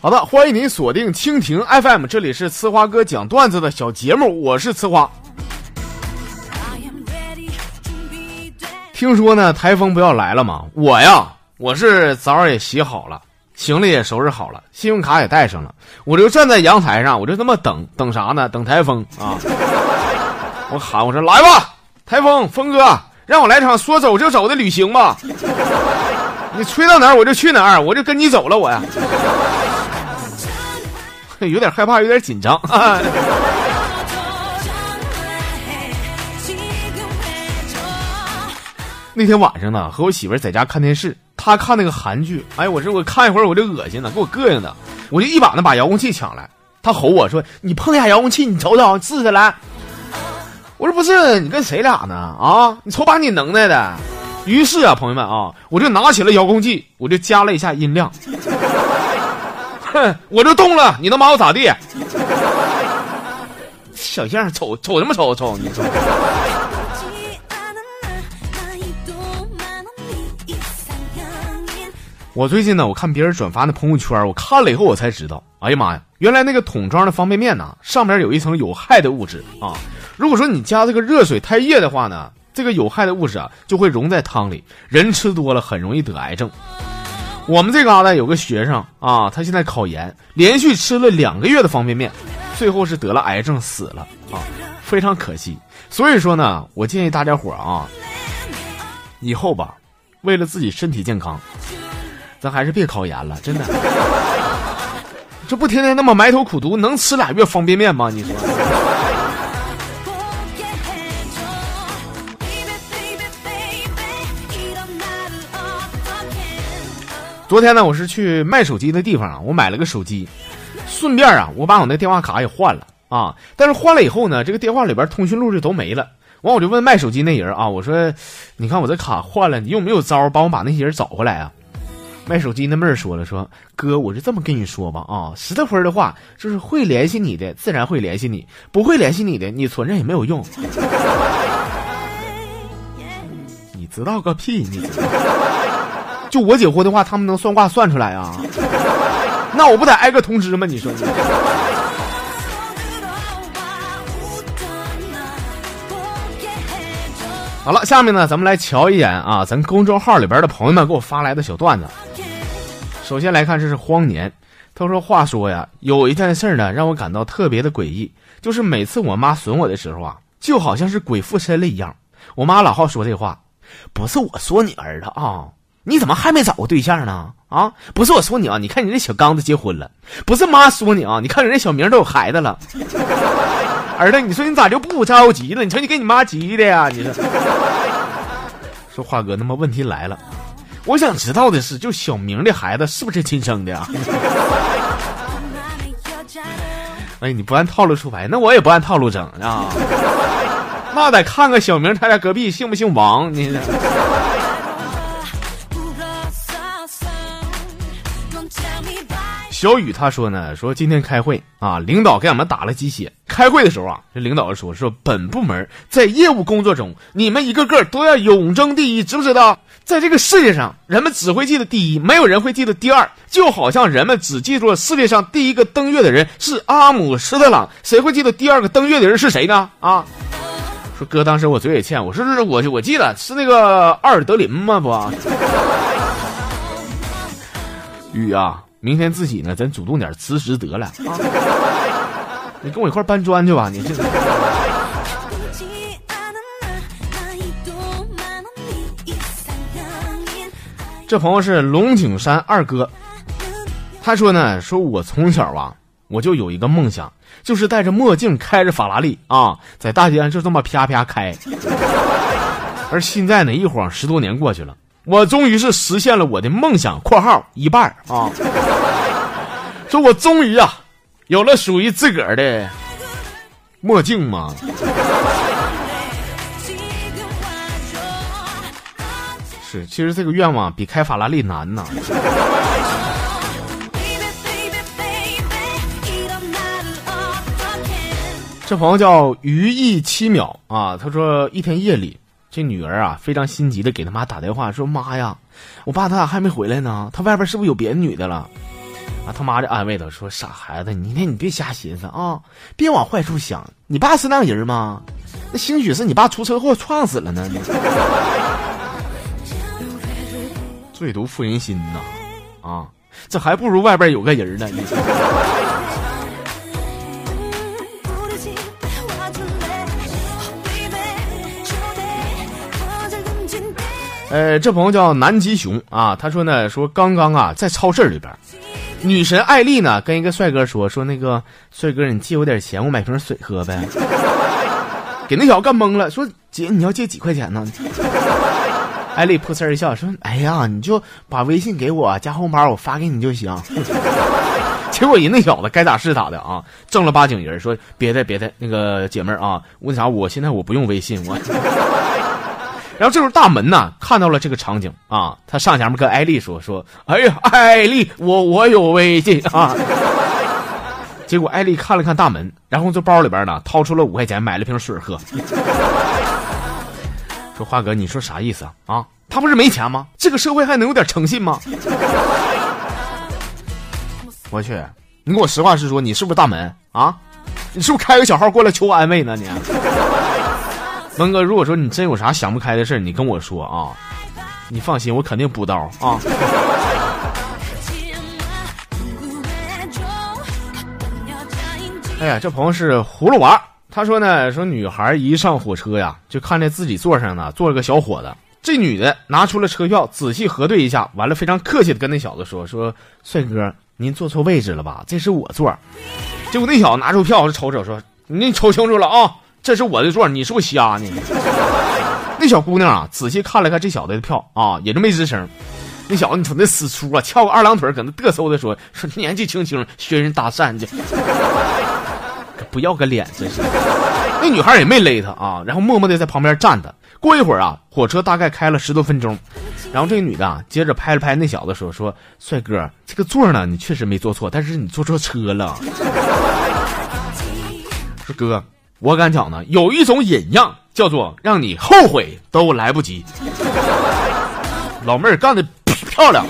好的，欢迎您锁定蜻蜓 FM，这里是呲花哥讲段子的小节目，我是呲花。听说呢，台风不要来了吗？我呀，我是澡也洗好了，行李也收拾好了，信用卡也带上了，我就站在阳台上，我就他妈等等啥呢？等台风啊！我喊我说来吧，台风风哥，让我来场说走就走的旅行吧。你吹到哪儿我就去哪儿，我就跟你走了，我呀。有点害怕，有点紧张。那天晚上呢，和我媳妇在家看电视，她看那个韩剧，哎，我说我看一会儿我就恶心了，给我膈应的，我就一把呢把遥控器抢来，她吼我说：“你碰一下遥控器，你瞅瞅，试试来。”我说：“不是，你跟谁俩呢？啊，你瞅把你能耐的。”于是啊，朋友们啊，我就拿起了遥控器，我就加了一下音量。哼，我就动了，你能把我咋地？小样，瞅瞅什么瞅瞅？你说。我最近呢，我看别人转发那朋友圈，我看了以后我才知道，哎呀妈呀，原来那个桶装的方便面呢，上面有一层有害的物质啊。如果说你加这个热水太热的话呢，这个有害的物质啊就会溶在汤里，人吃多了很容易得癌症。我们这嘎达有个学生啊，他现在考研，连续吃了两个月的方便面，最后是得了癌症死了啊，非常可惜。所以说呢，我建议大家伙啊，以后吧，为了自己身体健康，咱还是别考研了，真的。这不天天那么埋头苦读，能吃俩月方便面吗？你说？昨天呢，我是去卖手机的地方啊，我买了个手机，顺便啊，我把我那电话卡也换了啊。但是换了以后呢，这个电话里边通讯录就都没了。完，我就问卖手机那人啊，我说：“你看我这卡换了，你有没有招帮我把那些人找回来啊？”卖手机那妹儿说了：“说哥，我就这么跟你说吧啊，十多分的话，就是会联系你的，自然会联系你；不会联系你的，你存着也没有用。你知道个屁！你知道。”就我结婚的话，他们能算卦算出来啊？那我不得挨个通知吗？你说。好了，下面呢，咱们来瞧一眼啊，咱公众号里边的朋友们给我发来的小段子。首先来看，这是荒年，他说：“话说呀，有一件事呢，让我感到特别的诡异，就是每次我妈损我的时候啊，就好像是鬼附身了一样。我妈老好说这话，不是我说你儿子啊。”你怎么还没找过对象呢？啊，不是我说你啊，你看你那小刚子结婚了，不是妈说你啊，你看人家小明都有孩子了。儿子，你说你咋就不着急了？你瞅你给你妈急的呀！你说，说话哥，那么问题来了，我想知道的是，就小明的孩子是不是亲生的啊？哎，你不按套路出牌，那我也不按套路整啊。那得看看小明他家隔壁姓不姓王，你。小雨他说呢，说今天开会啊，领导给俺们打了鸡血。开会的时候啊，这领导说说本部门在业务工作中，你们一个个都要永争第一，知不知道？在这个世界上，人们只会记得第一，没有人会记得第二。就好像人们只记住了世界上第一个登月的人是阿姆斯特朗，谁会记得第二个登月的人是谁呢？啊，说哥，当时我嘴也欠，我说是我我记得是那个阿尔德林吗？不，雨啊。明天自己呢，咱主动点辞职得了啊！你跟我一块搬砖去吧，你这。这朋友是龙井山二哥，他说呢，说我从小啊，我就有一个梦想，就是戴着墨镜，开着法拉利啊，在大街上就这么啪啪开。而现在呢，一晃十多年过去了。我终于是实现了我的梦想（括号一半啊），说我终于啊，有了属于自个儿的墨镜嘛。是，其实这个愿望比开法拉利难呐。这朋友叫余意七秒啊，他说一天夜里，这女儿啊非常心急的给他妈打电话说：“妈呀，我爸他咋还没回来呢，他外边是不是有别的女的了？”啊，他妈就安慰他说：“傻孩子，你那你别瞎寻思啊，别往坏处想。你爸是那样人吗？那兴许是你爸出车祸撞死了呢。”最毒妇人心呐，啊，这还不如外边有个人呢。呃，这朋友叫南极熊啊，他说呢，说刚刚啊在超市里边，女神艾丽呢跟一个帅哥说说那个帅哥，你借我点钱，我买瓶水喝呗。给那小子干懵了，说姐你要借几块钱呢？艾丽扑哧一笑说，哎呀，你就把微信给我加红包，我发给你就行。结果人那小子该咋是咋的啊，正儿八经人说别的别的那个姐妹儿啊，为啥我现在我不用微信我。然后这时候大门呢看到了这个场景啊，他上前面跟艾丽说说：“哎呀，艾丽，我我有微信啊。”结果艾丽看了看大门，然后从包里边呢掏出了五块钱买了瓶水喝。说华哥，你说啥意思啊？啊，他不是没钱吗？这个社会还能有点诚信吗？我去，你给我实话实说，你是不是大门啊？你是不是开个小号过来求安慰呢？你？文哥，如果说你真有啥想不开的事你跟我说啊，你放心，我肯定补刀啊。哎呀，这朋友是葫芦娃，他说呢，说女孩一上火车呀，就看见自己座上呢坐了个小伙子。这女的拿出了车票，仔细核对一下，完了非常客气的跟那小子说：“说帅哥，您坐错位置了吧？这是我座。”结果那小子拿出票瞅瞅说：“你瞅清楚了啊。”这是我的座，你是不是瞎呢？那小姑娘啊，仔细看了看这小子的票啊，也就没吱声。那小子，你瞅那死粗啊，翘个二郎腿，搁那嘚瑟的说说年纪轻轻学人搭讪去，不要个脸，真是。那女孩也没勒他啊，然后默默的在旁边站着。过一会儿啊，火车大概开了十多分钟，然后这个女的啊，接着拍了拍那小子说说帅哥，这个座呢，你确实没坐错，但是你坐错车了。说哥。我敢讲呢，有一种隐样叫做让你后悔都来不及。老妹儿干的漂亮。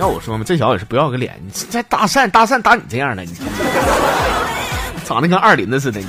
要我说嘛，这小子也是不要个脸，你在搭讪搭讪搭你这样的，你长得跟二林子似的，你。